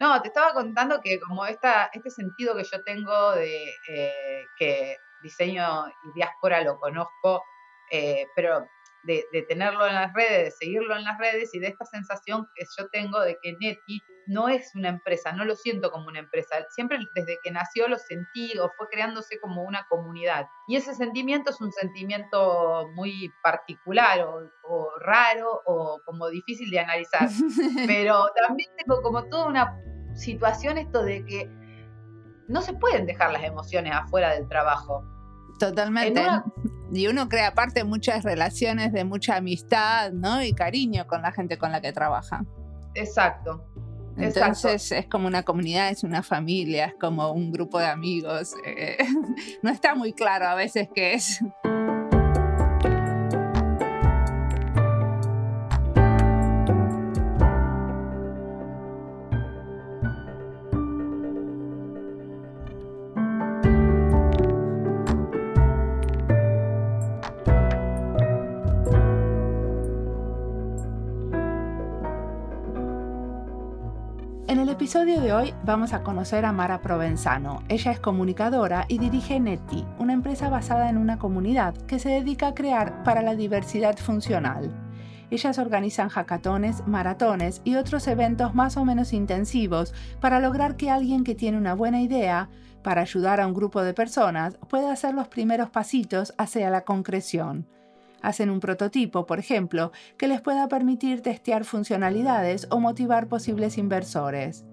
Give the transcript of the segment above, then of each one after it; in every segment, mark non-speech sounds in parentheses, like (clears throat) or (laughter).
No, te estaba contando que como esta, este sentido que yo tengo de eh, que diseño y diáspora lo conozco, eh, pero de, tenerlo en las redes, de seguirlo en las redes y de esta sensación que yo tengo de que Neti no es una empresa, no lo siento como una empresa. Siempre desde que nació lo sentí o fue creándose como una comunidad. Y ese sentimiento es un sentimiento muy particular o, o raro o como difícil de analizar. (laughs) Pero también tengo como toda una situación esto de que no se pueden dejar las emociones afuera del trabajo. Totalmente. Y uno crea aparte muchas relaciones de mucha amistad, ¿no? Y cariño con la gente con la que trabaja. Exacto. Entonces es como una comunidad, es una familia, es como un grupo de amigos. (laughs) Eh, no está muy claro a veces qué es. Episodio de hoy vamos a conocer a Mara Provenzano. Ella es comunicadora y dirige Neti, una empresa basada en una comunidad que se dedica a crear para la diversidad funcional. Ellas organizan hackatones, maratones y otros eventos más o menos intensivos para lograr que alguien que tiene una buena idea para ayudar a un grupo de personas pueda hacer los primeros pasitos hacia la concreción. Hacen un prototipo, por ejemplo, que les pueda permitir testear funcionalidades o motivar posibles inversores.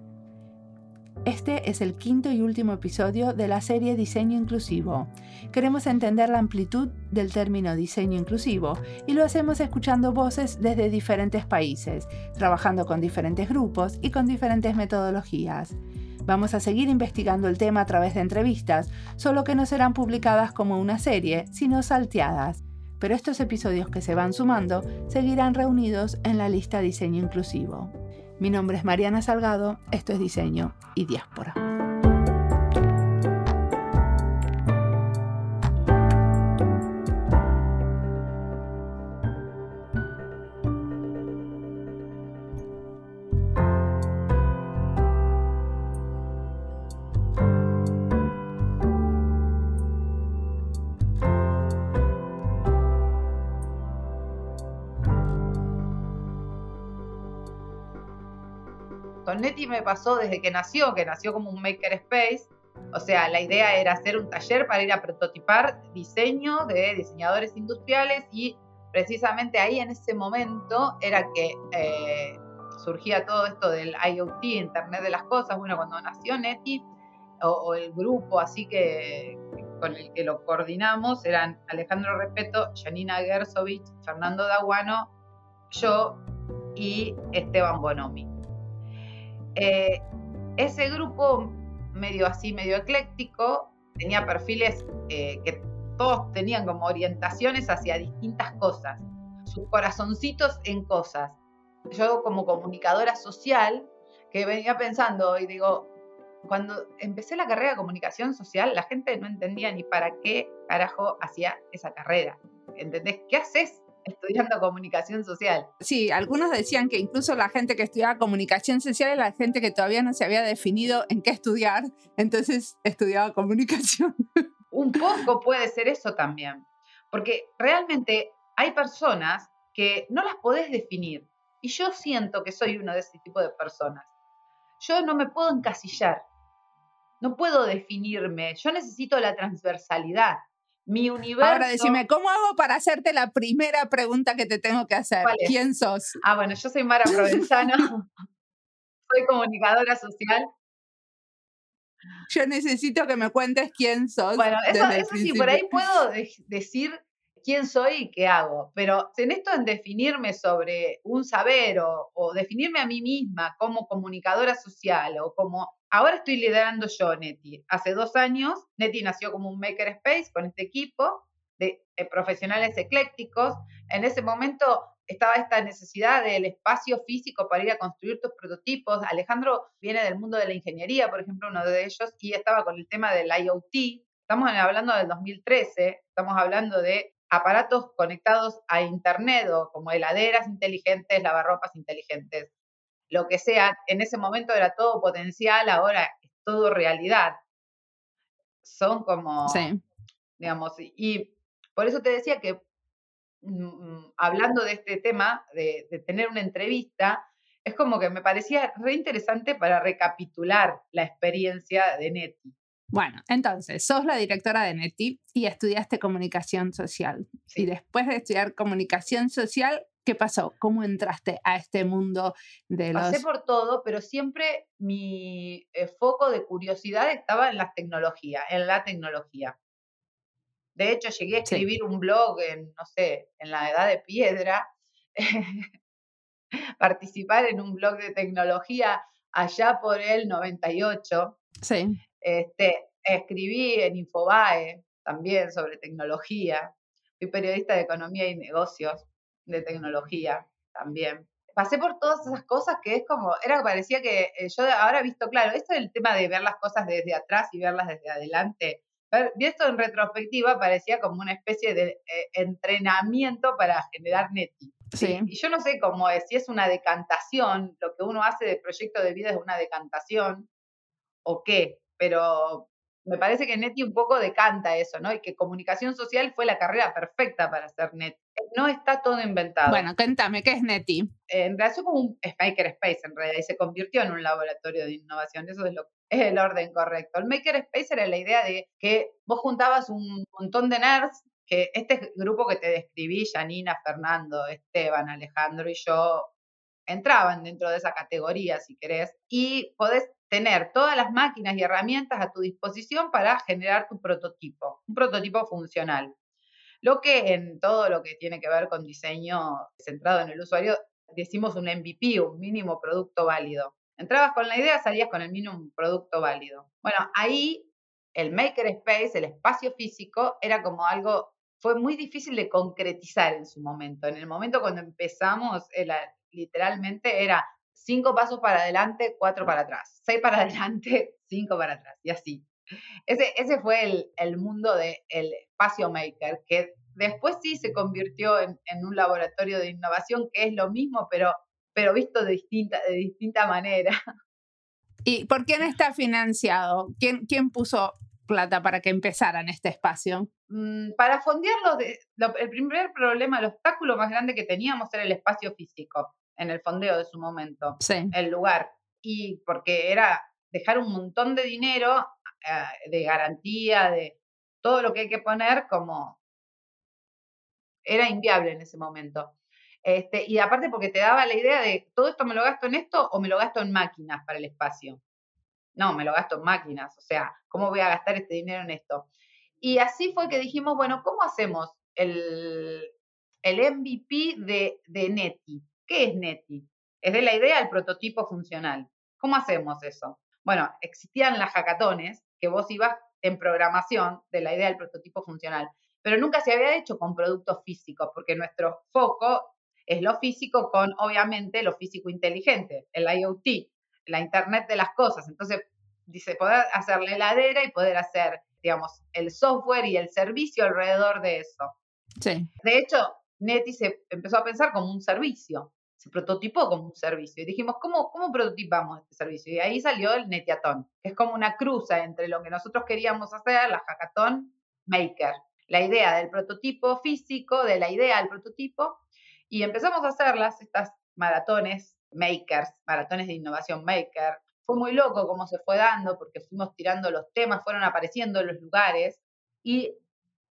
Este es el quinto y último episodio de la serie Diseño Inclusivo. Queremos entender la amplitud del término diseño inclusivo y lo hacemos escuchando voces desde diferentes países, trabajando con diferentes grupos y con diferentes metodologías. Vamos a seguir investigando el tema a través de entrevistas, solo que no serán publicadas como una serie, sino salteadas. Pero estos episodios que se van sumando seguirán reunidos en la lista Diseño Inclusivo. Mi nombre es Mariana Salgado, esto es Diseño y Diáspora. Neti me pasó desde que nació, que nació como un maker space. O sea, la idea era hacer un taller para ir a prototipar diseño de diseñadores industriales y precisamente ahí en ese momento era que eh, surgía todo esto del IoT, Internet de las Cosas. Bueno, cuando nació Neti o, el grupo así que con el que lo coordinamos eran Alejandro Repeto, Janina Gersovich, Fernando Daguano, yo y Esteban Bonomi. Eh, ese grupo medio así, medio ecléctico, tenía perfiles eh, que todos tenían como orientaciones hacia distintas cosas, sus corazoncitos en cosas. Yo como comunicadora social, que venía pensando y digo, cuando empecé la carrera de comunicación social, la gente no entendía ni para qué carajo hacía esa carrera. ¿Entendés? ¿Qué haces estudiando comunicación social. Sí, algunos decían que incluso la gente que estudiaba comunicación social era la gente que todavía no se había definido en qué estudiar, entonces estudiaba comunicación. (laughs) Un poco puede ser eso también, porque realmente hay personas que no las podés definir y yo siento que soy uno de ese tipo de personas. Yo no me puedo encasillar, no puedo definirme, yo necesito la transversalidad mi universo. Ahora decime, ¿cómo hago para hacerte la primera pregunta que te tengo que hacer? ¿Quién sos? Ah, bueno, yo soy Mara Provenzano, (laughs) soy comunicadora social. Yo necesito que me cuentes quién sos. Bueno, eso, sí, por ahí puedo decir quién soy y qué hago, pero en esto en definirme sobre un saber o, o definirme a mí misma como comunicadora social o como Ahora estoy liderando yo Neti. Hace dos años, Neti nació como un maker space con este equipo de, profesionales eclécticos. En ese momento estaba esta necesidad del espacio físico para ir a construir tus prototipos. Alejandro viene del mundo de la ingeniería, por ejemplo, uno de ellos, y estaba con el tema del IoT. Estamos hablando del 2013, estamos hablando de aparatos conectados a Internet o como heladeras inteligentes, lavarropas inteligentes. Lo que sea, en ese momento era todo potencial, ahora es todo realidad. Son como, Sí. digamos, y por eso te decía que mm, mm, hablando de este tema, de, de tener una entrevista, es como que me parecía re interesante para recapitular la experiencia de Neti. Bueno, entonces, sos la directora de Neti y estudiaste comunicación social. Sí. Y después de estudiar comunicación social, ¿qué pasó? ¿Cómo entraste a este mundo de los... Pasé por todo, pero siempre mi eh, foco de curiosidad estaba en la tecnología, en la tecnología. De hecho, llegué a Sí. escribir un blog en, no sé, en la edad de piedra, (laughs) participar en un blog de tecnología allá por el 98. Sí, Este, escribí en Infobae también sobre tecnología. Fui periodista de economía y negocios de tecnología también. Pasé por todas esas cosas que es como, era parecía que eh, yo ahora he visto, claro, esto es el tema de ver las cosas desde atrás y verlas desde adelante. Ver, visto en retrospectiva parecía como una especie de eh, entrenamiento para generar neti. sí. Y yo no sé cómo es, si es una decantación, lo que uno hace de proyecto de vida es una decantación o qué, pero me parece que Neti un poco decanta eso, ¿no? Y que comunicación social fue la carrera perfecta para hacer Neti. No está todo inventado. Bueno, cuéntame, ¿qué es Neti? en realidad como un maker space en realidad y se convirtió en un laboratorio de innovación. Eso es, lo, es el orden correcto. El maker space era la idea de que vos juntabas un montón de nerds, que este grupo que te describí, Janina, Fernando, Esteban, Alejandro y yo, entraban dentro de esa categoría, si querés, y podés tener todas las máquinas y herramientas a tu disposición para generar tu prototipo, un prototipo funcional. Lo que en todo lo que tiene que ver con diseño centrado en el usuario, decimos un MVP, un mínimo producto válido. Entrabas con la idea, salías con el mínimo producto válido. Bueno, ahí el makerspace, el espacio físico, era como algo, fue muy difícil de concretizar en su momento. En el momento cuando empezamos, era, literalmente era cinco pasos para adelante, cuatro para atrás, seis para (laughs) adelante, cinco para atrás, y así. Ese, ese fue el, el mundo del espacio maker, que después sí se convirtió en, en, un laboratorio de innovación, que es lo mismo, pero, pero visto de distinta, de distinta manera. ¿Y por quién está financiado? ¿Quién, quién puso plata para que empezaran este espacio? Mm, para fondearlo, de, lo, el primer problema, el obstáculo más grande que teníamos era el espacio físico en el fondeo de su momento, sí. el lugar. Y porque era dejar un montón de dinero uh, de garantía, de todo lo que hay que poner, como era inviable en ese momento. Este, y aparte porque te daba la idea de todo esto me lo gasto en esto o me lo gasto en máquinas para el espacio. No, me lo gasto en máquinas, o sea, ¿cómo voy a gastar este dinero en esto? Y así fue que dijimos, bueno, ¿cómo hacemos el, el MVP de, de Neti? ¿Qué es Neti? Es de la idea al prototipo funcional. ¿Cómo hacemos eso? Bueno, existían las hackatones, que vos ibas en programación de la idea del prototipo funcional, pero nunca se había hecho con productos físicos, porque nuestro foco es lo físico con, obviamente, lo físico inteligente, el IoT, la Internet de las cosas. Entonces, dice, poder hacer la heladera y poder hacer, digamos, el software y el servicio alrededor de eso. Sí. De hecho, Neti se empezó a pensar como un servicio, se prototipó como un servicio. Y dijimos, ¿cómo, cómo prototipamos este servicio? Y ahí salió el Netiatón, es como una cruza entre lo que nosotros queríamos hacer, la hackathon maker. La idea del prototipo físico, de la idea del prototipo, y empezamos a hacerlas, estas maratones makers, maratones de innovación maker. Fue muy loco cómo se fue dando, porque fuimos tirando los temas, fueron apareciendo en los lugares, y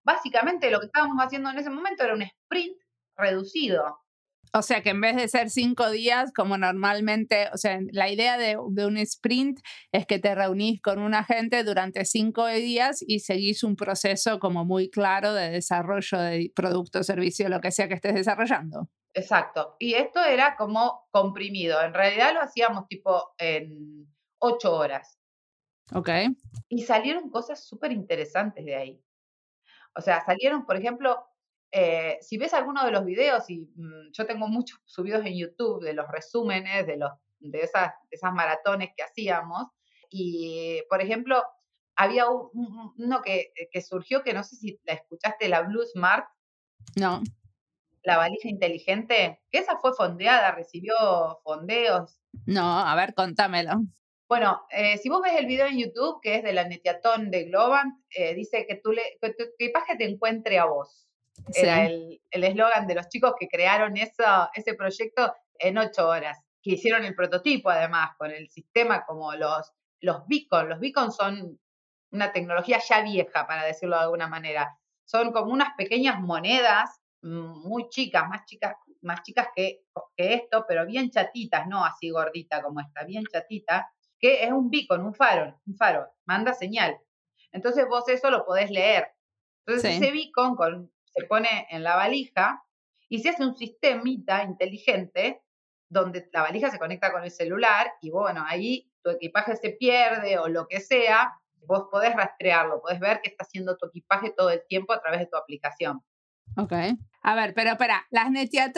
básicamente lo que estábamos haciendo en ese momento era un sprint reducido. O sea que en vez de ser cinco días, como normalmente, o sea, la idea de, de, un sprint es que te reunís con una gente durante cinco días y seguís un proceso como muy claro de desarrollo de producto, servicio, lo que sea que estés desarrollando. Exacto. Y esto era como comprimido. En realidad lo hacíamos tipo en ocho horas. Ok. Y salieron cosas súper interesantes de ahí. O sea, salieron, por ejemplo, eh, si ves alguno de los videos, y mmm, yo tengo muchos subidos en YouTube de los resúmenes de, los, de, esas, de esas maratones que hacíamos, y por ejemplo, había un, un, uno que, que, surgió que no sé si la escuchaste, la Blue Smart. No. la valija inteligente? Que esa fue fondeada, recibió fondeos. No, a ver, contámelo. Bueno, eh, si vos ves el video en YouTube, que es de la Netiatón de Globant, eh, dice que, tú le, que tu equipaje te encuentre a vos. Era el eslogan de los chicos que crearon eso, ese proyecto en ocho horas, que hicieron el prototipo además con el sistema como los, los beacons. Los beacons son una tecnología ya vieja, para decirlo de alguna manera. Son como unas pequeñas monedas mm, muy chicas, más chicas, más chicas que, que esto, pero bien chatitas, no así gordita como esta, bien chatita, que es un beacon, un faro, un faro, manda señal. Entonces vos eso lo podés leer. Entonces ese beacon se pone en la valija y se hace un sistemita inteligente donde la valija se conecta con el celular y bueno, ahí tu equipaje se pierde o lo que sea, vos podés rastrearlo, podés ver qué está haciendo tu equipaje todo el tiempo a través de tu aplicación. Ok. A ver, pero espera, las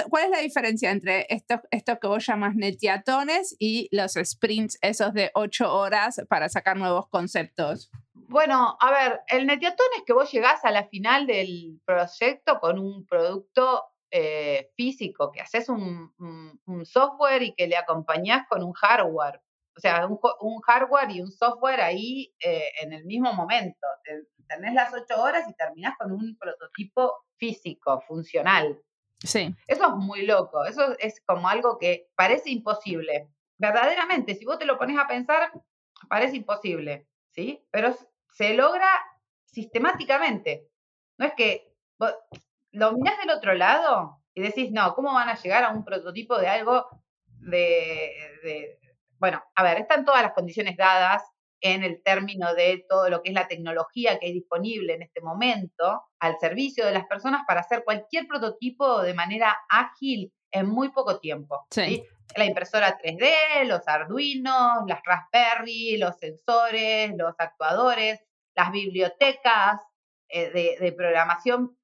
¿cuál es la diferencia entre esto, esto que vos llamas netiatones y los sprints, esos de ocho horas para sacar nuevos conceptos? Bueno, a ver, el netiatón es que vos llegás a la final del proyecto con un producto eh, físico, que haces un, software y que le acompañás con un hardware. O sea, un, hardware y un software ahí eh, en el mismo momento. Tenés las ocho horas y terminás con un prototipo físico, funcional. Sí. Eso es muy loco. Eso es como algo que parece imposible. Verdaderamente, si vos te lo pones a pensar, parece imposible, ¿sí? Pero se logra sistemáticamente. No es que lo mirás del otro lado y decís, no, ¿cómo van a llegar a un prototipo de algo de, bueno, a ver, están todas las condiciones dadas en el término de todo lo que es la tecnología que hay disponible en este momento al servicio de las personas para hacer cualquier prototipo de manera ágil en muy poco tiempo. Sí. La impresora 3D, los Arduinos, las Raspberry, los sensores, los actuadores, las bibliotecas eh, de, de, programación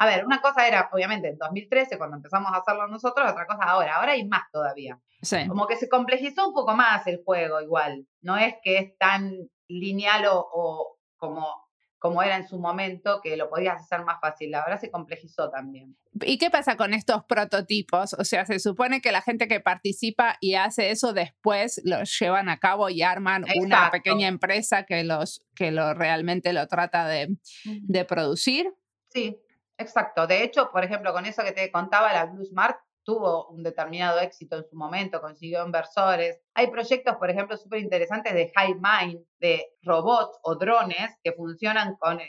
a ver, una cosa era, obviamente, en 2013, cuando empezamos a hacerlo nosotros, otra cosa ahora. Ahora hay más todavía. Sí. Como que se complejizó un poco más el juego igual. No es que es tan lineal o, como, como era en su momento, que lo podías hacer más fácil. Ahora se complejizó también. ¿Y qué pasa con estos prototipos? O sea, se supone que la gente que participa y hace eso después los llevan a cabo y arman una pequeña empresa que los que lo realmente lo trata de, de producir. Sí, Exacto. De hecho, por ejemplo, con eso que te contaba, la Blue Smart tuvo un determinado éxito en su momento, consiguió inversores. Hay proyectos, por ejemplo, súper interesantes de High Mind, de robots o drones que funcionan con,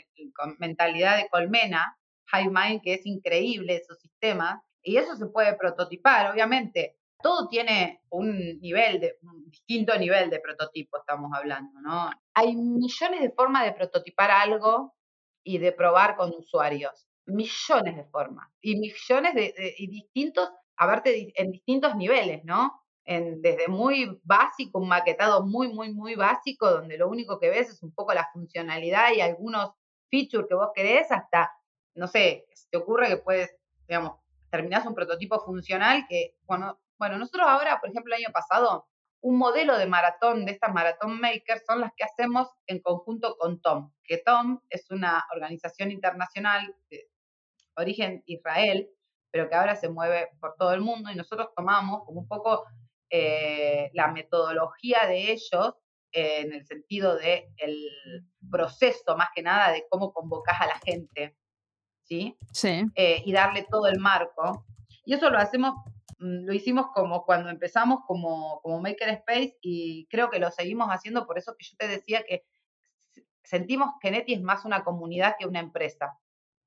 mentalidad de colmena. High Mind, que es increíble esos sistemas. Y eso se puede prototipar, obviamente. Todo tiene un nivel, de, un distinto nivel de prototipo, estamos hablando, ¿no? Hay millones de formas de prototipar algo y de probar con usuarios millones de formas y millones de, y distintos, aparte en distintos niveles, ¿no? En, desde muy básico, un maquetado muy, muy, muy básico, donde lo único que ves es un poco la funcionalidad y algunos features que vos querés, hasta, no sé, si te ocurre que puedes, digamos, terminás un prototipo funcional que, bueno, bueno, nosotros ahora, por ejemplo, el año pasado, un modelo de maratón de estas Marathon Makers son las que hacemos en conjunto con Tom, que Tom es una organización internacional de origen Israel, pero que ahora se mueve por todo el mundo y nosotros tomamos como un poco eh, la metodología de ellos en el sentido de el proceso más que nada de cómo convocas a la gente, ¿sí? Sí. Eh, y darle todo el marco. Y eso lo hacemos, mm, lo hicimos como cuando empezamos como, como Makerspace y creo que lo seguimos haciendo, por eso que yo te decía que sentimos que Neti es más una comunidad que una empresa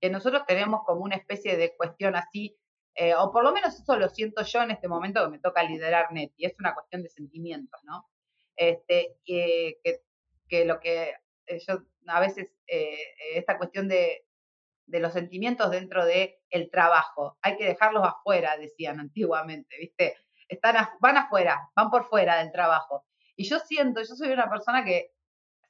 que nosotros tenemos como una especie de cuestión así, eh, o por lo menos eso lo siento yo en este momento que me toca liderar NET, es una cuestión de sentimientos, ¿no? Este, que, que, lo que eh, yo a veces, eh, esta cuestión de, de, los sentimientos dentro del el trabajo, hay que dejarlos afuera, decían antiguamente, ¿viste? Están van afuera, van por fuera del trabajo. Y yo siento, yo soy una persona que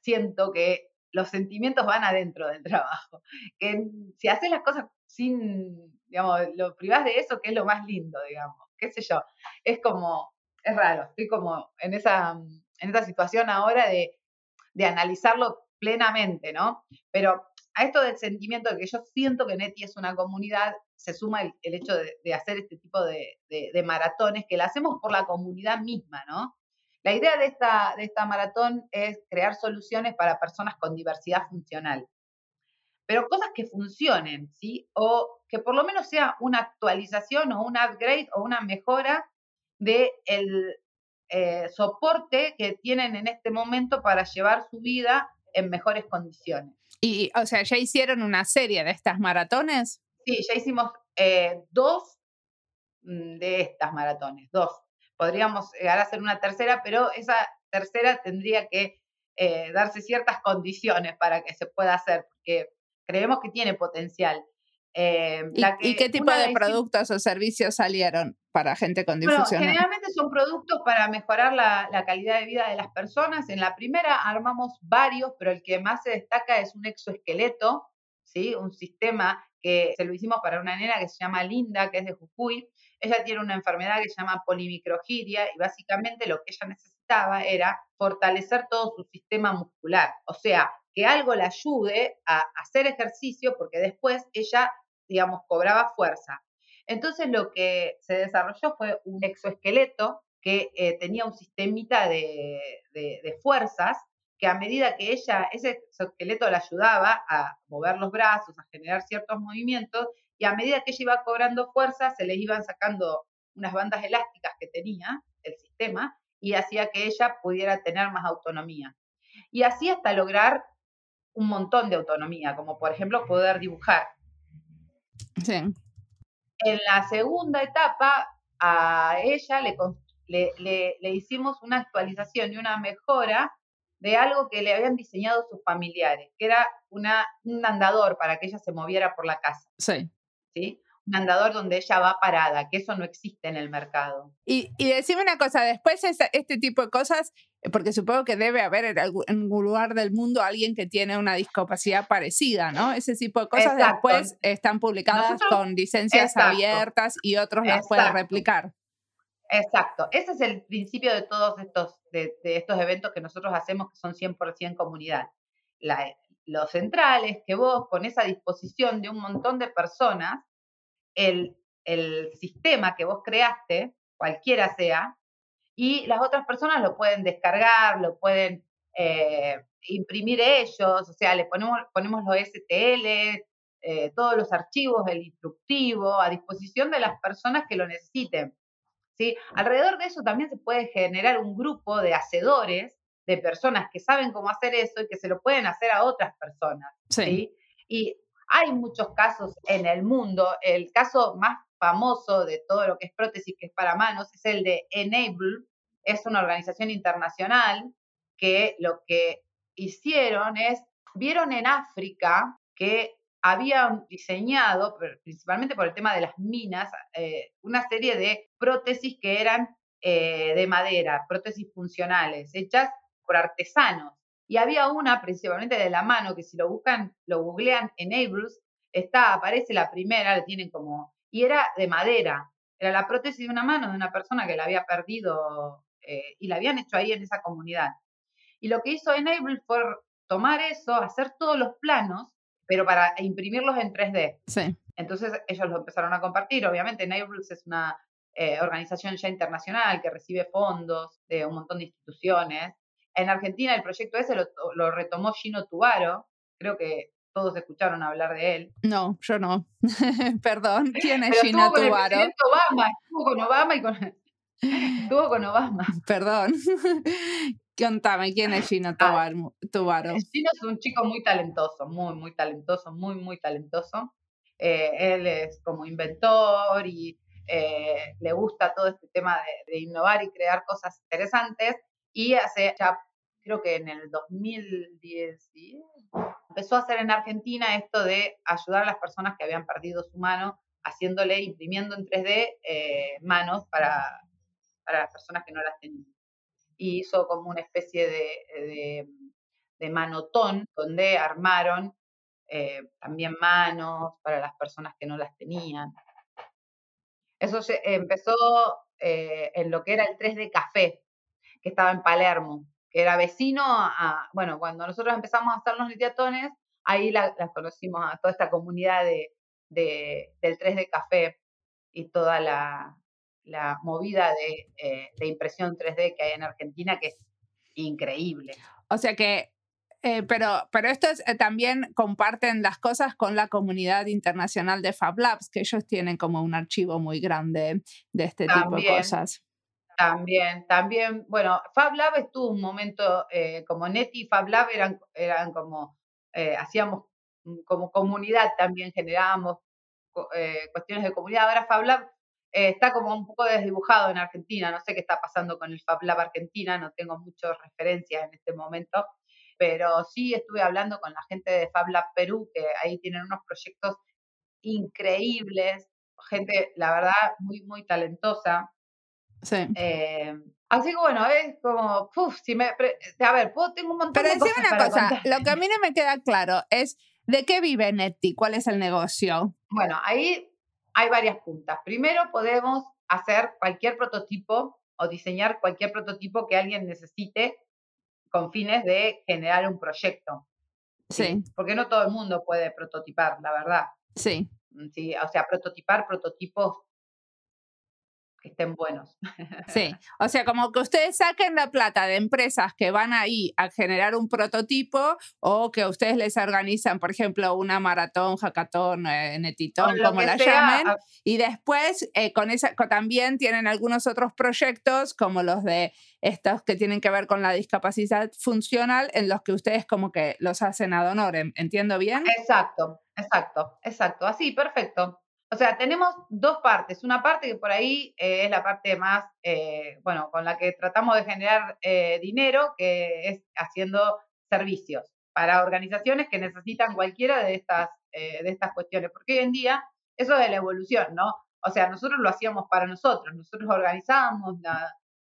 siento que los sentimientos van adentro del trabajo. (laughs) Si haces las cosas sin, digamos, lo privás de eso, que es lo más lindo, digamos, qué sé yo. Es como, es raro, estoy como en esa, en esa situación ahora de, de analizarlo plenamente, ¿no? Pero a esto del sentimiento de que yo siento que Neti es una comunidad, se suma el, hecho de, hacer este tipo de, maratones que la hacemos por la comunidad misma, ¿no? La idea de esta, de esta maratón es crear soluciones para personas con diversidad funcional, pero cosas que funcionen, ¿sí? O que por lo menos sea una actualización o un upgrade o una mejora de el eh, soporte que tienen en este momento para llevar su vida en mejores condiciones. Y, o sea, ¿ya hicieron una serie de estas maratones? Sí, ya hicimos eh, dos mm, de estas maratones, dos. Podríamos llegar a hacer una tercera, pero esa tercera tendría que eh, darse ciertas condiciones para que se pueda hacer, porque creemos que tiene potencial. Eh, ¿Y, qué tipo de productos o servicios salieron para gente con difusión? generalmente son productos para mejorar la, la, calidad de vida de las personas. En la primera armamos varios, pero el que más se destaca es un exoesqueleto, ¿sí? un sistema que se lo hicimos para una nena que se llama Linda, que es de Jujuy. Ella tiene una enfermedad que se llama polimicrogiria y básicamente lo que ella necesitaba era fortalecer todo su sistema muscular, o sea, que algo le ayude a hacer ejercicio porque después ella, digamos, cobraba fuerza. Entonces lo que se desarrolló fue un exoesqueleto que eh, tenía un sistemita de, de fuerzas que a medida que ella, ese esqueleto la ayudaba a mover los brazos, a generar ciertos movimientos, y a medida que ella iba cobrando fuerza, se le iban sacando unas bandas elásticas que tenía el sistema y hacía que ella pudiera tener más autonomía. Y así hasta lograr un montón de autonomía, como por ejemplo poder dibujar. Sí. En la segunda etapa, a ella le, le, le hicimos una actualización y una mejora de algo que le habían diseñado sus familiares, que era una, un andador para que ella se moviera por la casa. Sí. ¿Sí? Un andador donde ella va parada, que eso no existe en el mercado. Y, y decime una cosa, después este tipo de cosas, porque supongo que debe haber en algún lugar del mundo alguien que tiene una discapacidad parecida, ¿no? Ese tipo de cosas después están publicadas con licencias abiertas y otros las pueden replicar. Exacto, ese es el principio de todos estos, de, estos eventos que nosotros hacemos que son 100% comunidad. La, lo central es que vos pones a disposición de un montón de personas el, el sistema que vos creaste, cualquiera sea, y las otras personas lo pueden descargar, lo pueden eh, imprimir ellos, o sea, le ponemos, ponemos los STL, eh, todos los archivos, el instructivo, a disposición de las personas que lo necesiten. ¿sí? Alrededor de eso también se puede generar un grupo de hacedores, de personas que saben cómo hacer eso y que se lo pueden hacer a otras personas. ¿sí? Y hay muchos casos en el mundo. El caso más famoso de todo lo que es prótesis, que es para manos, es el de Enable. Es una organización internacional que lo que hicieron es, vieron en África que habían diseñado, principalmente por el tema de las minas, eh, una serie de prótesis que eran eh, de madera, prótesis funcionales, hechas por artesanos. Y había una principalmente de la mano, que si lo buscan, lo googlean en Abrus, está, aparece la primera, la tienen como, y era de madera. Era la prótesis de una mano de una persona que la había perdido eh, y la habían hecho ahí en esa comunidad. Y lo que hizo Enable fue tomar eso, hacer todos los planos pero para imprimirlos en 3D. Sí. Entonces ellos lo empezaron a compartir. Obviamente, Neighbors es una eh, organización ya internacional que recibe fondos de un montón de instituciones. En Argentina el proyecto ese lo, retomó Gino Tubaro. Creo que todos escucharon hablar de él. No, yo no. (laughs) Perdón, ¿quién es Gino Tubaro? Obama, estuvo con Obama y con, (laughs) estuvo con Obama. Perdón. (laughs) Contame, ¿quién es Gino ah, Tubaro? Gino es un chico muy talentoso, muy, muy talentoso, muy, muy talentoso. Eh, él es como inventor y eh, le gusta todo este tema de, innovar y crear cosas interesantes. Y hace ya, creo que en el 2010, empezó a hacer en Argentina esto de ayudar a las personas que habían perdido su mano, haciéndole, imprimiendo en 3D eh, manos para, para las personas que no las tenían y hizo como una especie de, de, manotón donde armaron eh, también manos para las personas que no las tenían. Eso se empezó eh, en lo que era el 3D Café, que estaba en Palermo, era vecino a, bueno, cuando nosotros empezamos a hacer los litiatones, ahí la, conocimos a toda esta comunidad de, del 3D Café y toda la, movida de, de, impresión 3D que hay en Argentina, que es increíble. O sea que eh, pero, pero estos eh, también comparten las cosas con la comunidad internacional de Fab Labs, que ellos tienen como un archivo muy grande de este tipo de cosas. También, también, bueno, Fab Lab estuvo un momento eh, como Neti y Fab Lab eran, eran como, hacíamos como comunidad también, generábamos cuestiones de comunidad. Ahora Fab Lab está como un poco desdibujado en Argentina, no sé qué está pasando con el Fab Lab Argentina, no tengo muchas referencias en este momento, pero sí estuve hablando con la gente de Fab Lab Perú, que ahí tienen unos proyectos increíbles, gente, la verdad, muy, muy talentosa. Sí. Eh, así que bueno, es como, uf, si me, a ver, tengo un montón Pero de cosas una cosa, lo que a mí no me queda claro es, ¿de qué vive Neti? ¿Cuál es el negocio? Bueno, ahí hay varias puntas. Primero podemos hacer cualquier prototipo o diseñar cualquier prototipo que alguien necesite con fines de generar un proyecto. Sí. Porque no todo el mundo puede prototipar, la verdad. Sí. Mm, sí, o sea, prototipar prototipos que estén buenos. Sí, (laughs) o sea, como que ustedes saquen la plata de empresas que van ahí a generar un prototipo o que ustedes les organizan, por ejemplo, una maratón, hackathon, eh, netitón, como la llamen, y después eh, con esa también tienen algunos otros proyectos como los de estos que tienen que ver con la discapacidad funcional en los que ustedes como que los hacen ad honorem, ¿entiendo bien? Exacto, exacto, exacto, así, perfecto. O sea, tenemos dos partes. Una parte que por ahí eh, es la parte más, eh, bueno, con la que tratamos de generar eh, dinero, que es haciendo servicios para organizaciones que necesitan cualquiera de estas, de estas cuestiones. Porque hoy en día eso es la evolución, ¿no? O sea, nosotros lo hacíamos para nosotros, nosotros organizábamos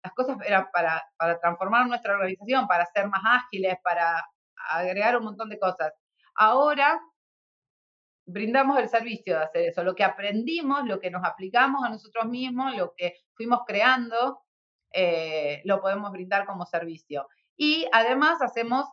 las cosas eran para, para transformar nuestra organización, para ser más ágiles, para agregar un montón de cosas. Ahora brindamos el servicio de hacer eso, lo que aprendimos, lo que nos aplicamos a nosotros mismos, lo que fuimos creando, eh, lo podemos brindar como servicio. Y además hacemos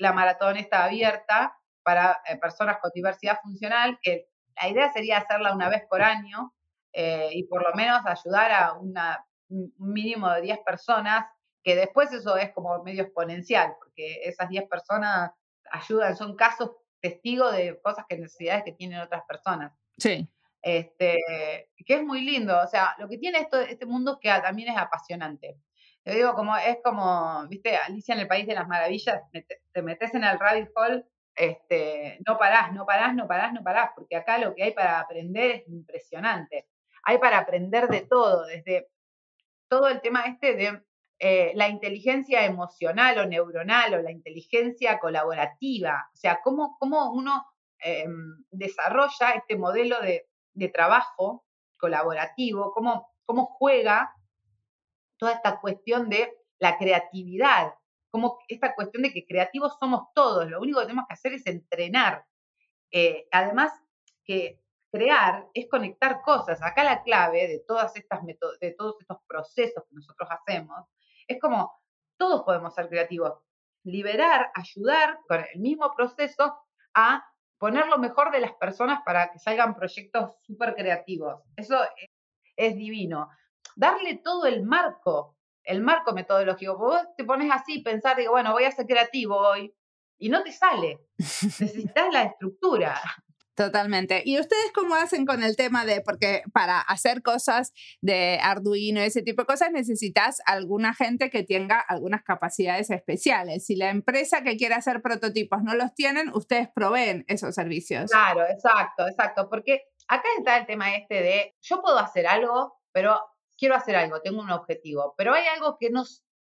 la maratón está abierta para eh, personas con diversidad funcional, que la idea sería hacerla una vez por año eh, y por lo menos ayudar a una, un mínimo de 10 personas, que después eso es como medio exponencial, porque esas 10 personas ayudan, son casos testigo de cosas que necesidades que tienen otras personas. Sí. Este, que es muy lindo. O sea, lo que tiene esto, este mundo es que también es apasionante. Te digo, como, es como, viste, Alicia en el País de las Maravillas, te metes en el rabbit hole, este, no parás, no parás, no parás, no parás, porque acá lo que hay para aprender es impresionante. Hay para aprender de todo, desde todo el tema este de eh, la inteligencia emocional o neuronal o la inteligencia colaborativa, o sea, cómo, cómo uno em, desarrolla este modelo de, trabajo colaborativo, cómo, cómo juega toda esta cuestión de la creatividad, como esta cuestión de que creativos somos todos, lo único que tenemos que hacer es entrenar. Eh, además, que crear es conectar cosas. Acá la clave de todas estas de todos estos procesos que nosotros hacemos es como, todos podemos ser creativos. Liberar, ayudar con el mismo proceso a poner lo mejor de las personas para que salgan proyectos súper creativos. Eso es, divino. Darle todo el marco, el marco metodológico. Vos te pones así, pensar, digo, bueno, voy a ser creativo hoy, y no te sale. (laughs) Necesitas la estructura. Totalmente. ¿Y ustedes cómo hacen con el tema de, porque para hacer cosas de Arduino, ese tipo de cosas, necesitas alguna gente que tenga algunas capacidades especiales? Si la empresa que quiere hacer prototipos no los tienen, ustedes proveen esos servicios. Claro, exacto, exacto. Porque acá está el tema este de, yo puedo hacer algo, pero quiero hacer algo, tengo un objetivo, pero hay algo que no,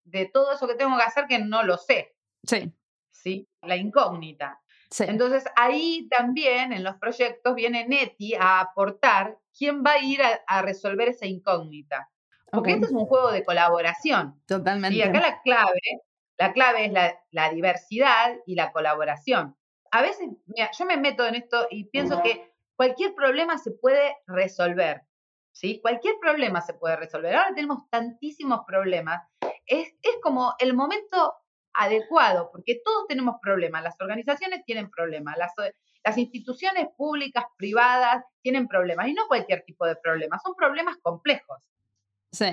de todo eso que tengo que hacer que no lo sé. Sí. Sí, la incógnita. Entonces ahí también en los proyectos viene Neti a aportar quién va a ir a, resolver esa incógnita. Porque esto es un juego de colaboración. Totalmente. Y acá la clave, la clave es la, diversidad y la colaboración. A veces, mira, yo me meto en esto y pienso que cualquier problema se puede resolver. ¿sí? Cualquier problema se puede resolver. Ahora tenemos tantísimos problemas. Es, es como el momento adecuado, porque todos tenemos problemas, las organizaciones tienen problemas, Las instituciones públicas, privadas, tienen problemas y no cualquier tipo de problemas, son problemas complejos. Sí.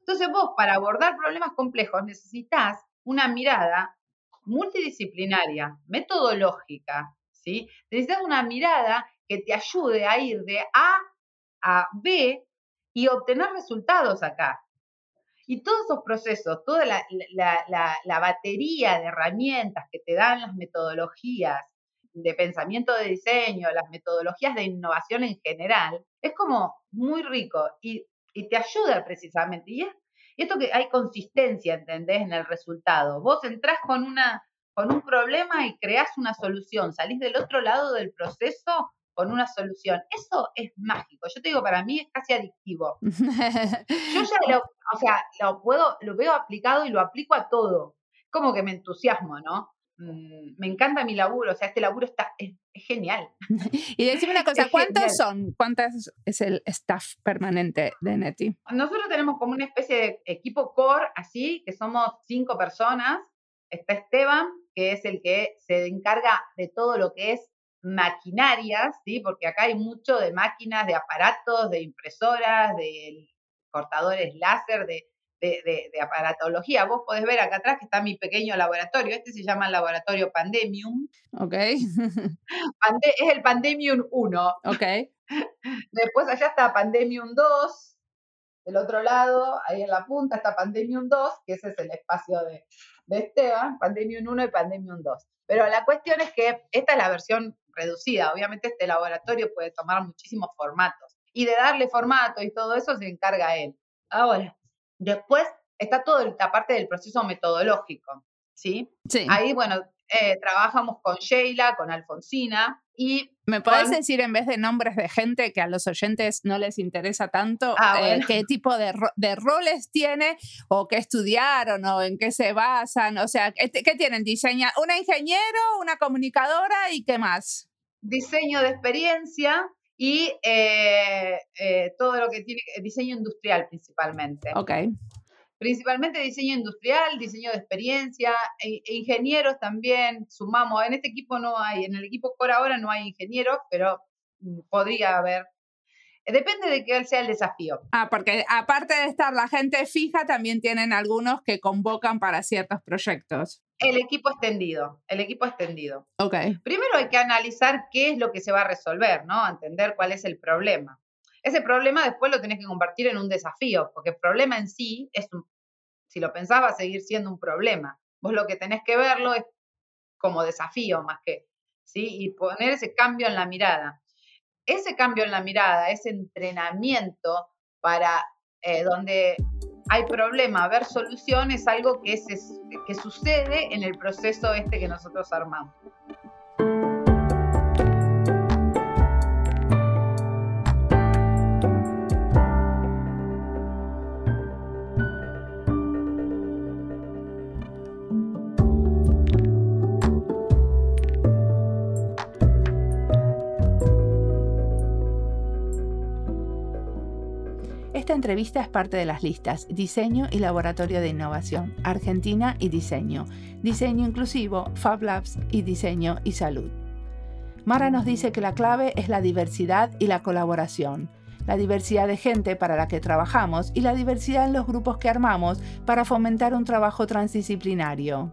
Entonces vos para abordar problemas complejos necesitas una mirada multidisciplinaria, metodológica, ¿sí? Necesitas una mirada que te ayude a ir de A a B y obtener resultados acá. Y todos esos procesos, toda la, la, batería de herramientas que te dan las metodologías de pensamiento de diseño, las metodologías de innovación en general, es como muy rico y, y te ayuda precisamente. Y, es, esto que hay consistencia, ¿entendés? En el resultado. Vos entrás con, una, con un problema y creás una solución, salís del otro lado del proceso con una solución. Eso es mágico. Yo te digo, para mí es casi adictivo. (laughs) Yo ya lo, o sea, lo puedo, lo veo aplicado y lo aplico a todo. Como que me entusiasmo, ¿no? Mm, me encanta mi laburo, o sea, este laburo está, es, genial. (laughs) Y decime una (laughs) cosa, ¿cuántos son? ¿Cuántas es el staff permanente de Neti? Nosotros tenemos como una especie de equipo core, así, que somos cinco personas. Está Esteban, que es el que se encarga de todo lo que es maquinarias, ¿sí? Porque acá hay mucho de máquinas, de aparatos, de impresoras, de cortadores láser, de de, aparatología. Vos podés ver acá atrás que está mi pequeño laboratorio. Este se llama el laboratorio Pandemium. Ok. (laughs) es el Pandemium 1. Ok. (laughs) Después allá está Pandemium 2. Del otro lado, ahí en la punta, está Pandemium 2, que ese es el espacio de, de Esteban, Pandemium 1 y Pandemium 2. Pero la cuestión es que esta es la versión reducida. Obviamente este laboratorio puede tomar muchísimos formatos. Y de darle formato y todo eso se encarga él. Ahora, Después está toda la parte del proceso metodológico, ¿sí? Sí. Ahí, bueno, eh, trabajamos con Sheila, con Alfonsina y... ¿Me puedes decir en vez de nombres de gente que a los oyentes no les interesa tanto, ah, eh, qué tipo de, roles tiene o qué estudiaron o en qué se basan? O sea, ¿qué, tienen? Diseña ¿Una ingeniero, una comunicadora y qué más? Diseño de experiencia, y eh, eh, todo lo que tiene diseño industrial principalmente. Ok. Principalmente diseño industrial, diseño de experiencia, e, e, ingenieros también, sumamos, en este equipo no hay, en el equipo por ahora no hay ingenieros, pero mm, podría haber. Depende de qué sea el desafío. Ah, porque aparte de estar la gente fija, también tienen algunos que convocan para ciertos proyectos. El equipo extendido, el equipo extendido. Ok. Primero hay que analizar qué es lo que se va a resolver, ¿no? Entender cuál es el problema. Ese problema después lo tenés que convertir en un desafío, porque el problema en sí es un, si lo pensás va a seguir siendo un problema. Vos lo que tenés que verlo es como desafío más que, ¿sí? Y poner ese cambio en la mirada. Ese cambio en la mirada, ese entrenamiento para eh, donde hay problema, ver solución es algo que, que sucede en el proceso este que nosotros armamos. Entrevista es parte de las listas Diseño y Laboratorio de Innovación, Argentina y Diseño, Diseño Inclusivo, Fab Labs y Diseño y Salud. Mara nos dice que la clave es la diversidad y la colaboración, la diversidad de gente para la que trabajamos y la diversidad en los grupos que armamos para fomentar un trabajo transdisciplinario.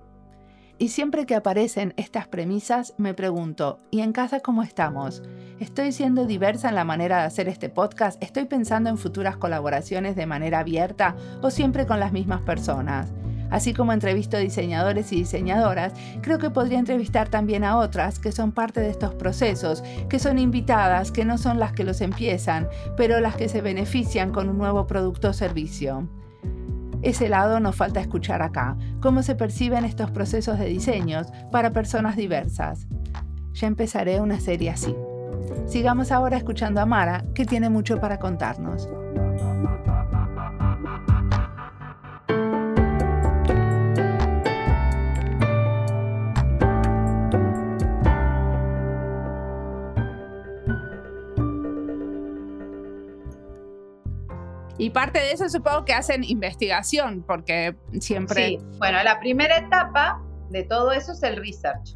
Y siempre que aparecen estas premisas me pregunto, ¿y en casa cómo estamos? ¿Estoy siendo diversa en la manera de hacer este podcast? ¿Estoy pensando en futuras colaboraciones de manera abierta o siempre con las mismas personas? Así como entrevisto diseñadores y diseñadoras, creo que podría entrevistar también a otras que son parte de estos procesos, que son invitadas, que no son las que los empiezan, pero las que se benefician con un nuevo producto o servicio. Ese lado nos falta escuchar acá, cómo se perciben estos procesos de diseños para personas diversas. Ya empezaré una serie así. Sigamos ahora escuchando a Mara, que tiene mucho para contarnos. Y parte de eso supongo que hacen investigación, porque siempre... Sí, bueno, la primera etapa de todo eso es el research.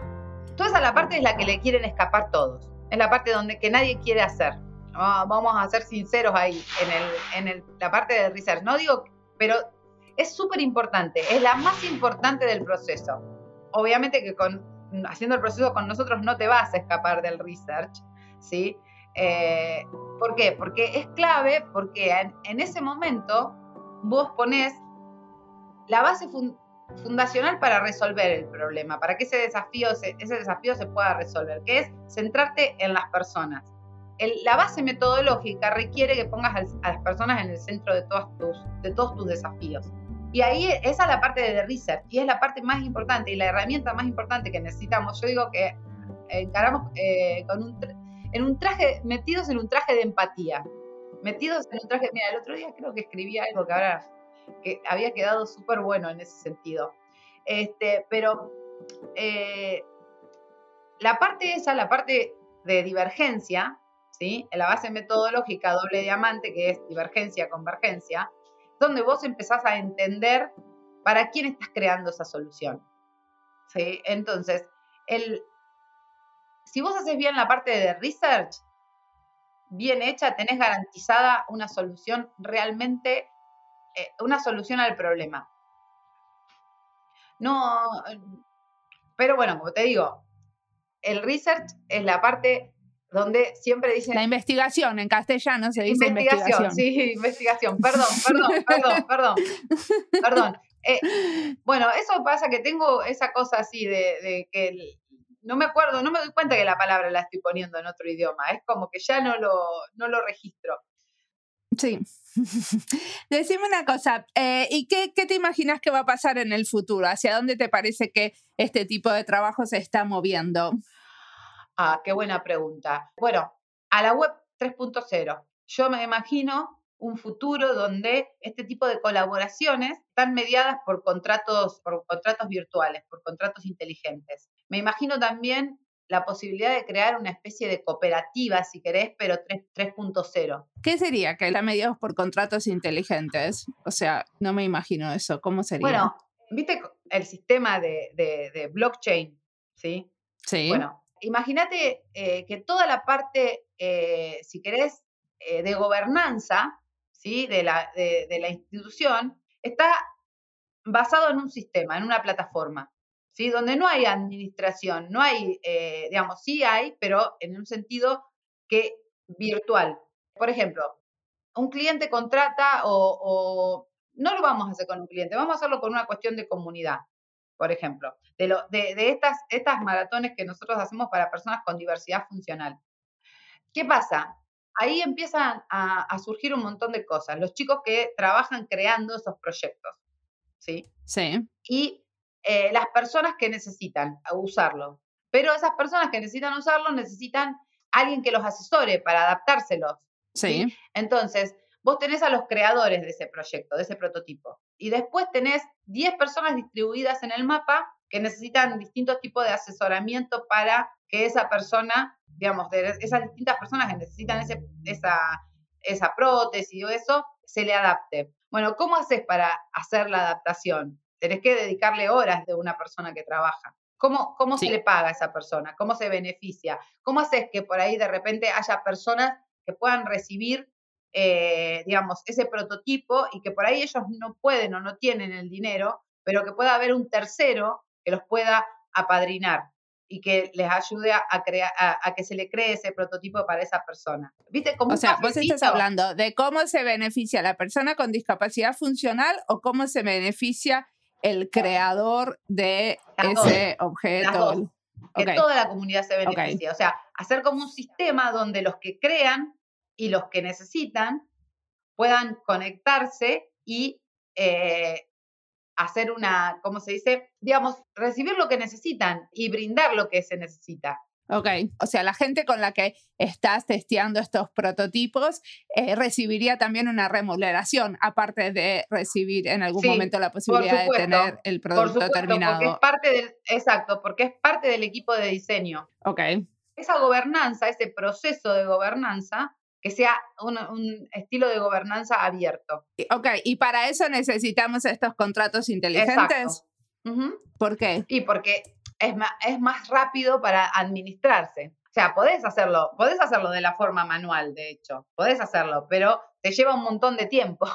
toda esa la parte es la que le quieren escapar todos. Es la parte donde que nadie quiere hacer. Vamos a ser sinceros ahí, en, el, en la parte del research. No digo, pero es súper importante, es la más importante del proceso. Obviamente que con, haciendo el proceso con nosotros no te vas a escapar del research, ¿sí? Eh, ¿Por qué? Porque es clave, porque en, ese momento vos ponés la base fundacional para resolver el problema, para que ese desafío, se, ese desafío se pueda resolver, que es centrarte en las personas. la base metodológica requiere que pongas a, las personas en el centro de, tus, de todos tus desafíos. Y ahí esa es la parte de research y es la parte más importante y la herramienta más importante que necesitamos. Yo digo que encaramos eh, con un, en un traje, metidos en un traje de empatía. Metidos en un traje, mira, el otro día creo que escribí algo que ahora que había quedado súper bueno en ese sentido. Este, pero eh, la parte esa, la parte de divergencia, ¿sí? en la base metodológica doble diamante, que es divergencia, convergencia, donde vos empezás a entender para quién estás creando esa solución. ¿sí? Entonces, el, si vos haces bien la parte de research, bien hecha, tenés garantizada una solución realmente, eh, una solución al problema. No, pero bueno, como te digo, el research es la parte donde siempre dicen... La investigación, en castellano se dice investigación. investigación. Sí, investigación, perdón, perdón, perdón, perdón, perdón. (laughs) Eh, bueno, eso pasa que tengo esa cosa así de, de que el, no me acuerdo, no me doy cuenta que la palabra la estoy poniendo en otro idioma, es como que ya no lo, no lo registro. Sí. (laughs) Decime una cosa, eh, ¿y qué, qué, te imaginas que va a pasar en el futuro? ¿Hacia dónde te parece que este tipo de trabajo se está moviendo? Ah, qué buena pregunta. Bueno, a la web 3.0, yo me imagino un futuro donde este tipo de colaboraciones están mediadas por contratos, por contratos virtuales, por contratos inteligentes. Me imagino también la posibilidad de crear una especie de cooperativa, si querés, pero 3.0. ¿Qué sería que están mediados por contratos inteligentes? O sea, no me imagino eso. ¿Cómo sería? Bueno, viste el sistema de, blockchain, ¿sí? Sí. Bueno, imagínate eh, que toda la parte, eh, si querés, eh, de gobernanza de, la, de, la institución está basado en un sistema, en una plataforma, ¿sí? donde no hay administración, no hay, eh, digamos, sí hay, pero en un sentido que virtual. Por ejemplo, un cliente contrata o, no lo vamos a hacer con un cliente, vamos a hacerlo con una cuestión de comunidad, por ejemplo, de, lo, de, de estas, estas maratones que nosotros hacemos para personas con diversidad funcional. ¿Qué pasa? ahí empiezan a, surgir un montón de cosas. Los chicos que trabajan creando esos proyectos, ¿sí? Sí. Y eh, las personas que necesitan usarlo. Pero esas personas que necesitan usarlo necesitan alguien que los asesore para adaptárselos. Sí. Entonces, vos tenés a los creadores de ese proyecto, de ese prototipo. Y después tenés 10 personas distribuidas en el mapa que necesitan distintos tipos de asesoramiento para que esa persona digamos, de esas distintas personas que necesitan ese, esa, esa prótesis o eso, se le adapte. Bueno, ¿cómo haces para hacer la adaptación? Tenés que dedicarle horas de una persona que trabaja. ¿Cómo, cómo se le paga a esa persona? ¿Cómo se beneficia? ¿Cómo haces que por ahí de repente haya personas que puedan recibir, eh, digamos, ese prototipo y que por ahí ellos no pueden o no tienen el dinero, pero que pueda haber un tercero que los pueda apadrinar? y que les ayude a, crear, a, que se le cree ese prototipo para esa persona. ¿Viste? Como o sea, vos estás hablando de cómo se beneficia la persona con discapacidad funcional o cómo se beneficia el creador de ese objeto. Que toda la comunidad se beneficie. O sea, hacer como un sistema donde los que crean y los que necesitan puedan conectarse y eh, hacer una, ¿cómo se dice? Digamos, recibir lo que necesitan y brindar lo que se necesita. Ok, o sea, la gente con la que estás testeando estos prototipos eh, recibiría también una remuneración, aparte de recibir en algún momento la posibilidad de tener el producto terminado. Porque es parte del, exacto, porque es parte del equipo de diseño. Ok. Esa gobernanza, ese proceso de gobernanza, que sea un, estilo de gobernanza abierto. Ok, y para eso necesitamos estos contratos inteligentes. ¿Por qué? Y porque es más, es más rápido para administrarse. O sea, podés hacerlo, podés hacerlo de la forma manual, de hecho, podés hacerlo, pero te lleva un montón de tiempo.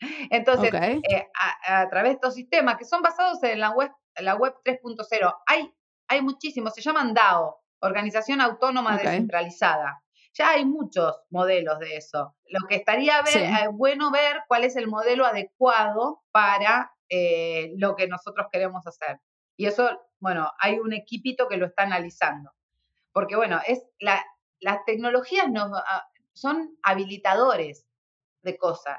(laughs) Entonces, eh, a, través de estos sistemas que son basados en la web, la web 3.0, hay, hay muchísimos, se llaman DAO, Organización Autónoma Descentralizada. Ya hay muchos modelos de eso. Lo que estaría ver, eh, bueno ver cuál es el modelo adecuado para eh, lo que nosotros queremos hacer. Y eso, bueno, hay un equipito que lo está analizando. Porque, bueno, es la, las tecnologías ah, son habilitadores de cosas,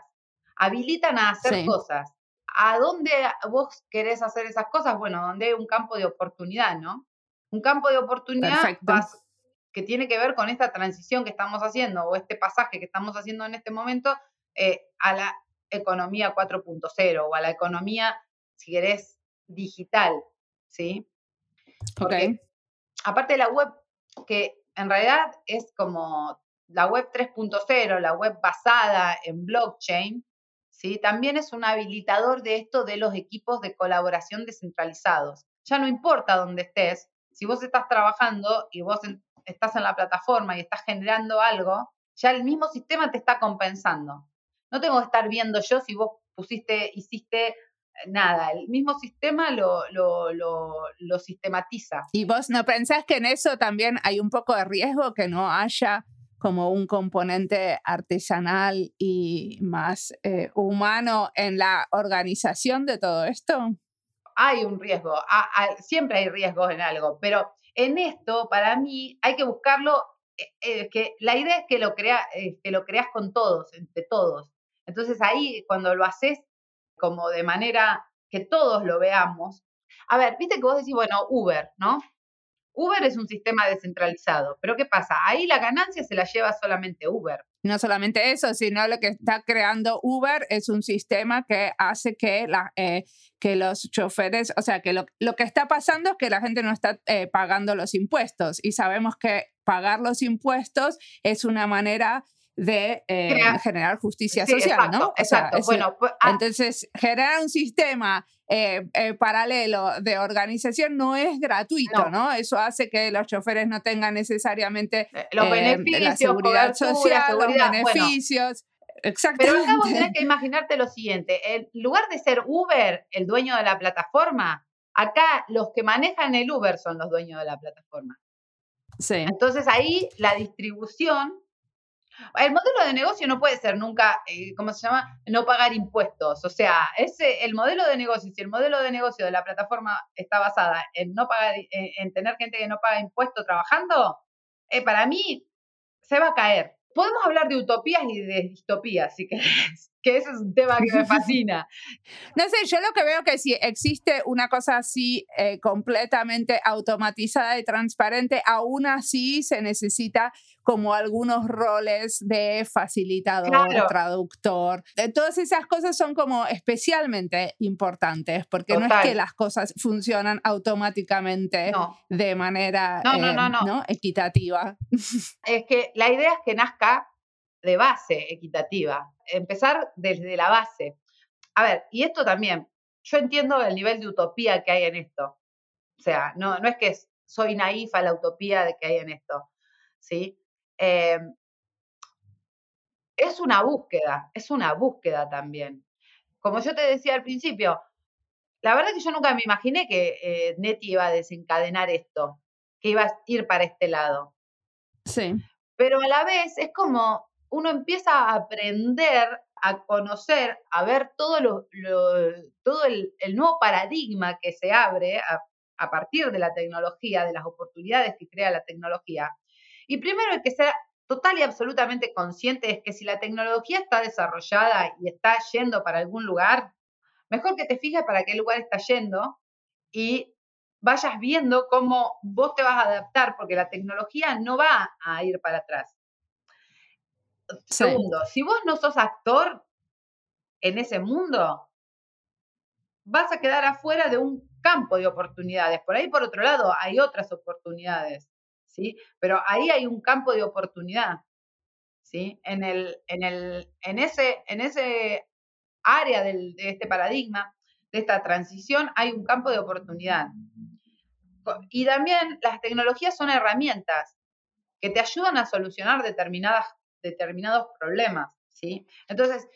habilitan a hacer cosas. ¿A dónde vos querés hacer esas cosas? Bueno, donde hay un campo de oportunidad, ¿no? Un campo de oportunidad que tiene que ver con esta transición que estamos haciendo o este pasaje que estamos haciendo en este momento eh, a la economía 4.0 o a la economía, si querés, digital, ¿sí? Porque, Aparte de la web, que en realidad es como la web 3.0, la web basada en blockchain, ¿sí? también es un habilitador de esto de los equipos de colaboración descentralizados. Ya no importa dónde estés, si vos estás trabajando y vos estás en la plataforma y estás generando algo, ya el mismo sistema te está compensando. No tengo que estar viendo yo si vos pusiste, hiciste nada, el mismo sistema lo, lo, lo, sistematiza. ¿Y vos no pensás que en eso también hay un poco de riesgo que no haya como un componente artesanal y más eh, humano en la organización de todo esto? Hay un riesgo, siempre hay riesgos en algo, pero en esto, para mí, hay que buscarlo, eh, eh, que la idea es que lo, crea, eh, que lo creas con todos, entre todos. Entonces ahí, cuando lo haces como de manera que todos lo veamos, a ver, viste que vos decís, bueno, Uber, ¿no? Uber es un sistema descentralizado, pero ¿qué pasa? Ahí la ganancia se la lleva solamente Uber. No solamente eso, sino lo que está creando Uber es un sistema que hace que, eh, los choferes, o sea, que lo, lo, que está pasando es que la gente no está eh, pagando los impuestos y sabemos que pagar los impuestos es una manera de eh, generar justicia social, ¿no? exacto. bueno, pues, ah entonces, generar un sistema eh, eh, paralelo de organización no es gratuito, no. Eso hace que los choferes no tengan necesariamente los beneficios, la seguridad social, los beneficios. Exactamente. Pero acá vos tenés que imaginarte lo siguiente, en lugar de ser Uber el dueño de la plataforma, acá los que manejan el Uber son los dueños de la plataforma. Sí. Entonces ahí la distribución el modelo de negocio no puede ser nunca, eh, ¿cómo se llama? No pagar impuestos. O sea, ese, el modelo de negocio, si el modelo de negocio de la plataforma está basada en no pagar, en, tener gente que no paga impuestos trabajando, eh, para mí se va a caer. Podemos hablar de utopías y de distopías, si querés que ese es un tema que me (laughs) fascina. No sé, yo lo que veo que si existe una cosa así eh, completamente automatizada y transparente, aún así se necesita como algunos roles de facilitador, traductor. De todas esas cosas son como especialmente importantes, porque no es que las cosas funcionan automáticamente de manera eh, equitativa. (laughs) Es que la idea es que nazca de base equitativa, empezar desde la base. A ver, y esto también, yo entiendo el nivel de utopía que hay en esto. O sea, no, no es que soy naif a la utopía de que hay en esto, ¿sí? Eh, es una búsqueda, es una búsqueda también. Como yo te decía al principio, la verdad es que yo nunca me imaginé que eh, Neti iba a desencadenar esto, que iba a ir para este lado. Sí. Pero a la vez es como uno empieza a aprender, a conocer, a ver todo, el, nuevo paradigma que se abre a, partir de la tecnología, de las oportunidades que crea la tecnología. Y primero hay que ser total y absolutamente consciente es que si la tecnología está desarrollada y está yendo para algún lugar, mejor que te fijes para qué lugar está yendo y vayas viendo cómo vos te vas a adaptar, porque la tecnología no va a ir para atrás. Segundo, si vos no sos actor en ese mundo, vas a quedar afuera de un campo de oportunidades. Por ahí, por otro lado, hay otras oportunidades, ¿sí? Pero ahí hay un campo de oportunidad, ¿sí? En, el, en, el, en, ese, en ese área de este paradigma, de esta transición, hay un campo de oportunidad. y también las tecnologías son herramientas que te ayudan a solucionar determinadas, determinados problemas, ¿sí? Entonces,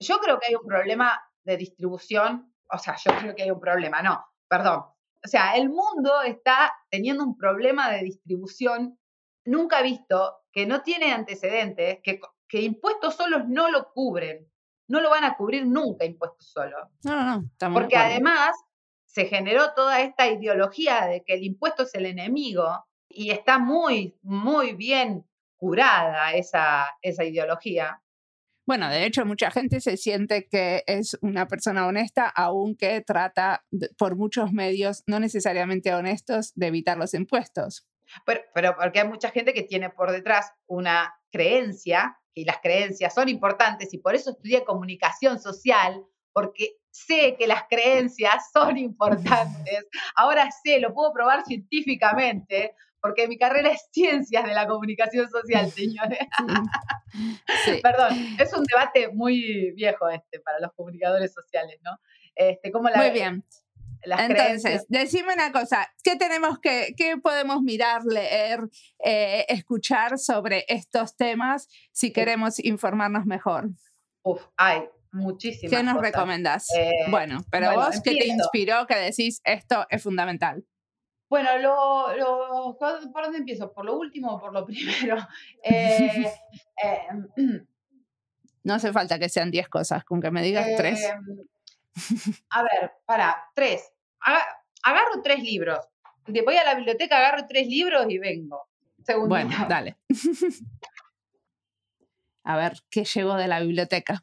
yo creo que hay un problema de distribución, o sea, yo creo que hay un problema, no, perdón. O sea, el mundo está teniendo un problema de distribución nunca visto, que no tiene antecedentes, que, que impuestos solos no lo cubren. No lo van a cubrir nunca impuestos solos. No, no, no. Porque además se generó toda esta ideología de que el impuesto es el enemigo y está muy, muy bien curada esa, esa ideología. Bueno, de hecho, mucha gente se siente que es una persona honesta, aunque trata por muchos medios no necesariamente honestos de evitar los impuestos. Pero, pero porque hay mucha gente que tiene por detrás una creencia, y las creencias son importantes, y por eso estudié comunicación social, porque sé que las creencias son (laughs) importantes. Ahora sé, lo puedo probar científicamente, porque mi carrera es ciencias de la comunicación social, (laughs) señores. (laughs) Perdón, es un debate muy viejo este para los comunicadores sociales, ¿no? Este, la, muy bien. Entonces, decime una cosa, ¿qué tenemos que, qué podemos mirar, leer, eh, escuchar sobre estos temas si queremos informarnos mejor? Uf, hay muchísimas. ¿Qué nos recomendás? Eh, bueno, pero vos, ¿qué te inspiró que decís esto es fundamental? Bueno, lo, lo, ¿por dónde empiezo? ¿Por lo último o por lo (laughs) primero? Eh, (laughs) (clears throat) no hace falta que sean 10 cosas, con que me digas tres. A ver, para, tres. Agarro tres libros. Voy a la biblioteca, agarro tres libros y vengo. Segundo. Bueno, dale. (laughs) a ver, ¿qué llegó de la biblioteca?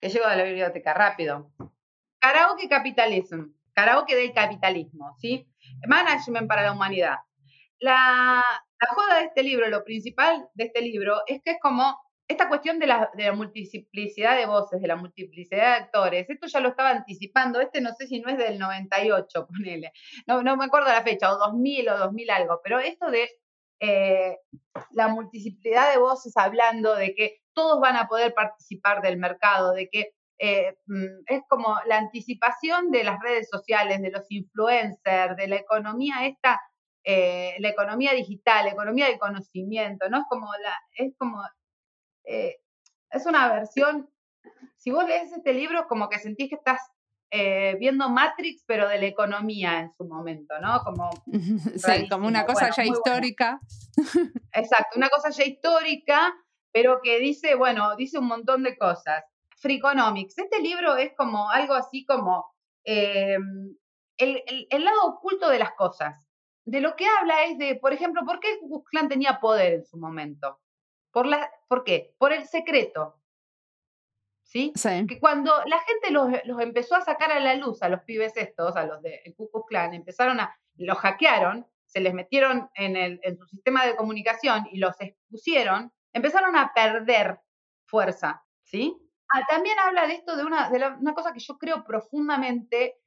¿Qué llegó de la biblioteca? Rápido. Karaoke Capitalism. Karaoke del capitalismo, ¿sí? Management para la humanidad. La, joda de este libro, lo principal de este libro, es que es como esta cuestión de la, multiplicidad de voces, de la multiplicidad de actores, esto ya lo estaba anticipando, este no sé si no es del 98, (laughs) ponele, no, no me acuerdo la fecha, o 2000 o 2000 algo, pero esto de eh, la multiplicidad de voces hablando de que todos van a poder participar del mercado, de que eh, mm, es como la anticipación de las redes sociales, de los influencers, de la economía esta, eh, la economía digital, la economía del conocimiento, ¿no? Es como la, es como eh, es una versión, si vos lees este libro, como que sentís que estás eh, viendo Matrix, pero de la economía en su momento, ¿no? Como, (laughs) sí, como una cosa ya histórica. Exacto, una cosa ya histórica, pero que dice, bueno, dice un montón de cosas. Freakonomics, este libro es como algo así como em, el, el, lado oculto de las cosas. De lo que habla es de, por ejemplo, ¿por qué Ku tenía poder en su momento? ¿Por, la, ¿Por qué? Por el secreto. ¿Sí? Que cuando la gente los, los, empezó a sacar a la luz, a los pibes estos, a los de Ku Klux Klan, empezaron a, los hackearon, se les metieron en, el, en su sistema de comunicación y los expusieron, empezaron a perder fuerza, ¿sí? Ah, también habla de esto de, una, de una cosa que yo creo profundamente,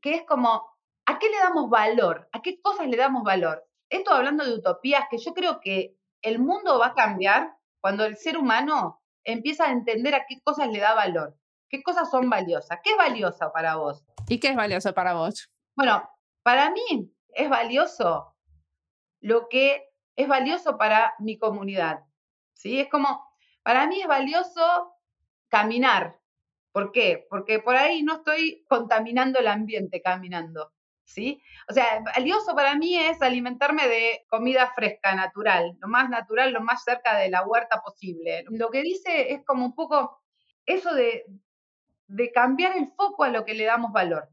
que es como, ¿a qué le damos valor? ¿A qué cosas le damos valor? Esto hablando de utopías, que yo creo que el mundo va a cambiar cuando el ser humano empieza a entender a qué cosas le da valor, qué cosas son valiosas, qué es valioso para vos. ¿Y qué es valioso para vos? Bueno, para mí es valioso lo que es valioso para mi comunidad. ¿sí? Es como, para mí es valioso caminar. ¿Por qué? Porque por ahí no estoy contaminando el ambiente caminando. ¿sí? O sea, valioso para mí es alimentarme de comida fresca, natural, lo más natural, lo más cerca de la huerta posible. Lo que dice es como un poco eso de, de cambiar el foco a lo que le damos valor,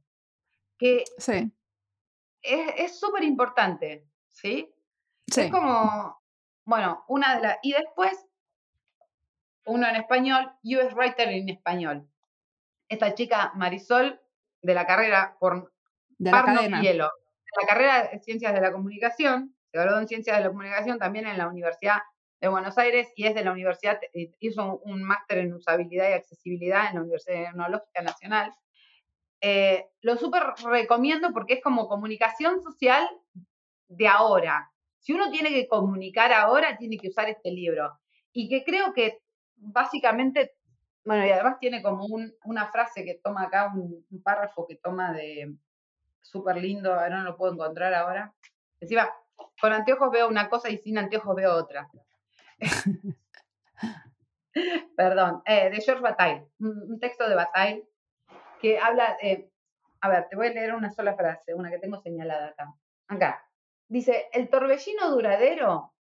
que sí. es súper importante, ¿sí? ¿sí? Es como, bueno, una de las... Y después, uno en español, US Writer en español. Esta chica Marisol de la carrera por de la cadena. La carrera de Ciencias de la Comunicación, se graduó en Ciencias de la Comunicación también en la Universidad de Buenos Aires y es de la Universidad, eh, hizo un máster en usabilidad y accesibilidad en la Universidad Tecnológica Nacional. Eh, lo súper recomiendo porque es como comunicación social de ahora. Si uno tiene que comunicar ahora, tiene que usar este libro. Y que creo que básicamente, bueno, y además tiene como una frase que toma acá, un párrafo que toma de, súper lindo, ahora no lo puedo encontrar ahora. Encima, con anteojos veo una cosa y sin anteojos veo otra. (laughs) Perdón, eh, de George Bataille, un, texto de Bataille que habla, eh, a ver, te voy a leer una sola frase, una que tengo señalada acá. Acá. Dice, el torbellino duradero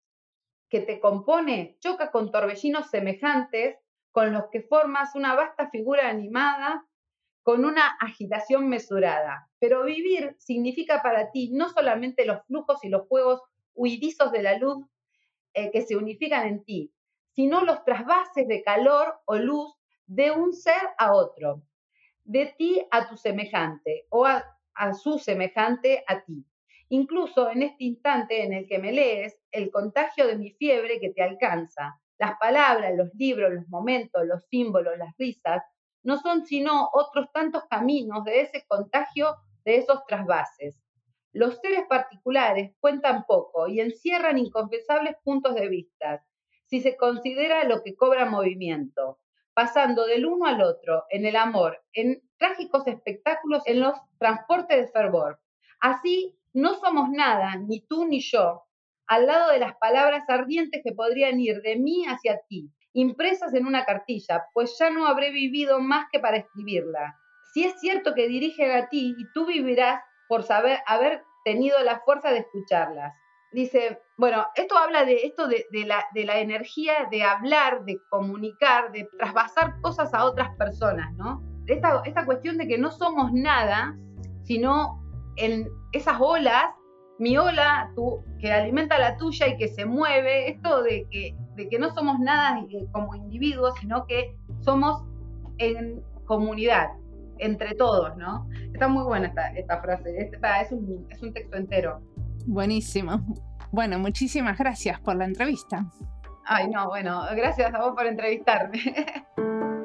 que te compone choca con torbellinos semejantes con los que formas una vasta figura animada con una agitación mesurada. Pero vivir significa para ti no solamente los flujos y los juegos huidizos de la luz eh, que se unifican en ti, sino los trasvases de calor o luz de un ser a otro, de ti a tu semejante o a, a su semejante a ti. Incluso en este instante en el que me lees, el contagio de mi fiebre que te alcanza, las palabras, los libros, los momentos, los símbolos, las risas, no son sino otros tantos caminos de ese contagio de esos trasvases. Los seres particulares cuentan poco y encierran inconfesables puntos de vista, si se considera lo que cobra movimiento, pasando del uno al otro, en el amor, en trágicos espectáculos, en los transportes de fervor. Así, no somos nada, ni tú ni yo, al lado de las palabras ardientes que podrían ir de mí hacia ti, impresas en una cartilla, pues ya no habré vivido más que para escribirla. Si es cierto que dirigen a ti y tú vivirás por saber haber tenido la fuerza de escucharlas. Dice, bueno, esto habla de esto de, la, de la energía de hablar, de comunicar, de trasvasar cosas a otras personas, ¿no? Esta, esta cuestión de que no somos nada, sino en esas olas mi ola tú, que alimenta la tuya y que se mueve, esto de que, de que no somos nada eh, como individuos, sino que somos en comunidad, entre todos, ¿no? Está muy buena esta, esta frase, es, un, es un texto entero. Buenísimo. Bueno, muchísimas gracias por la entrevista. Ay, no, bueno, gracias a vos por entrevistarme. (laughs)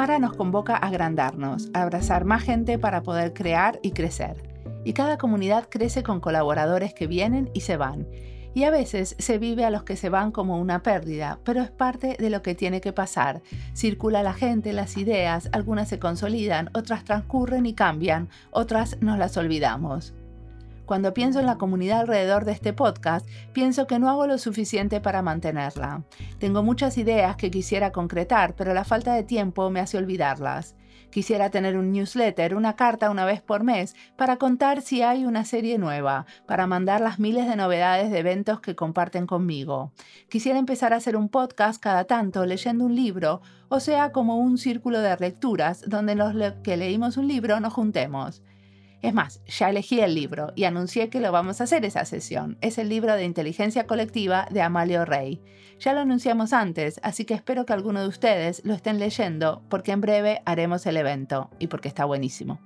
Mara nos convoca a agrandarnos, a abrazar más gente para poder crear y crecer. Y cada comunidad crece con colaboradores que vienen y se van. Y a veces se vive a los que se van como una pérdida, pero es parte de lo que tiene que pasar. Circula la gente, las ideas, algunas se consolidan, otras transcurren y cambian, otras nos las olvidamos. Cuando pienso en la comunidad alrededor de este podcast, pienso que no hago lo suficiente para mantenerla. Tengo muchas ideas que quisiera concretar, pero la falta de tiempo me hace olvidarlas. Quisiera tener un newsletter, una carta una vez por mes, para contar si hay una serie nueva, para mandar las miles de novedades de eventos que comparten conmigo. Quisiera empezar a hacer un podcast cada tanto leyendo un libro, o sea, como un círculo de lecturas, donde los que leímos un libro nos juntemos. Es más, ya elegí el libro y anuncié que lo vamos a hacer esa sesión. Es el libro de inteligencia colectiva de Amalio Rey. Ya lo anunciamos antes, así que espero que alguno de ustedes lo estén leyendo porque en breve haremos el evento y porque está buenísimo.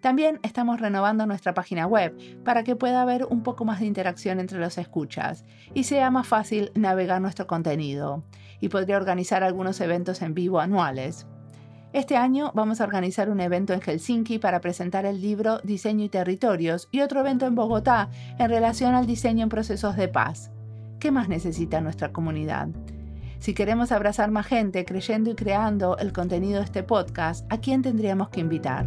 También estamos renovando nuestra página web para que pueda haber un poco más de interacción entre los escuchas y sea más fácil navegar nuestro contenido. Y podría organizar algunos eventos en vivo anuales. Este año vamos a organizar un evento en Helsinki para presentar el libro Diseño y Territorios y otro evento en Bogotá en relación al diseño en procesos de paz. ¿Qué más necesita nuestra comunidad? Si queremos abrazar más gente creyendo y creando el contenido de este podcast, ¿a quién tendríamos que invitar?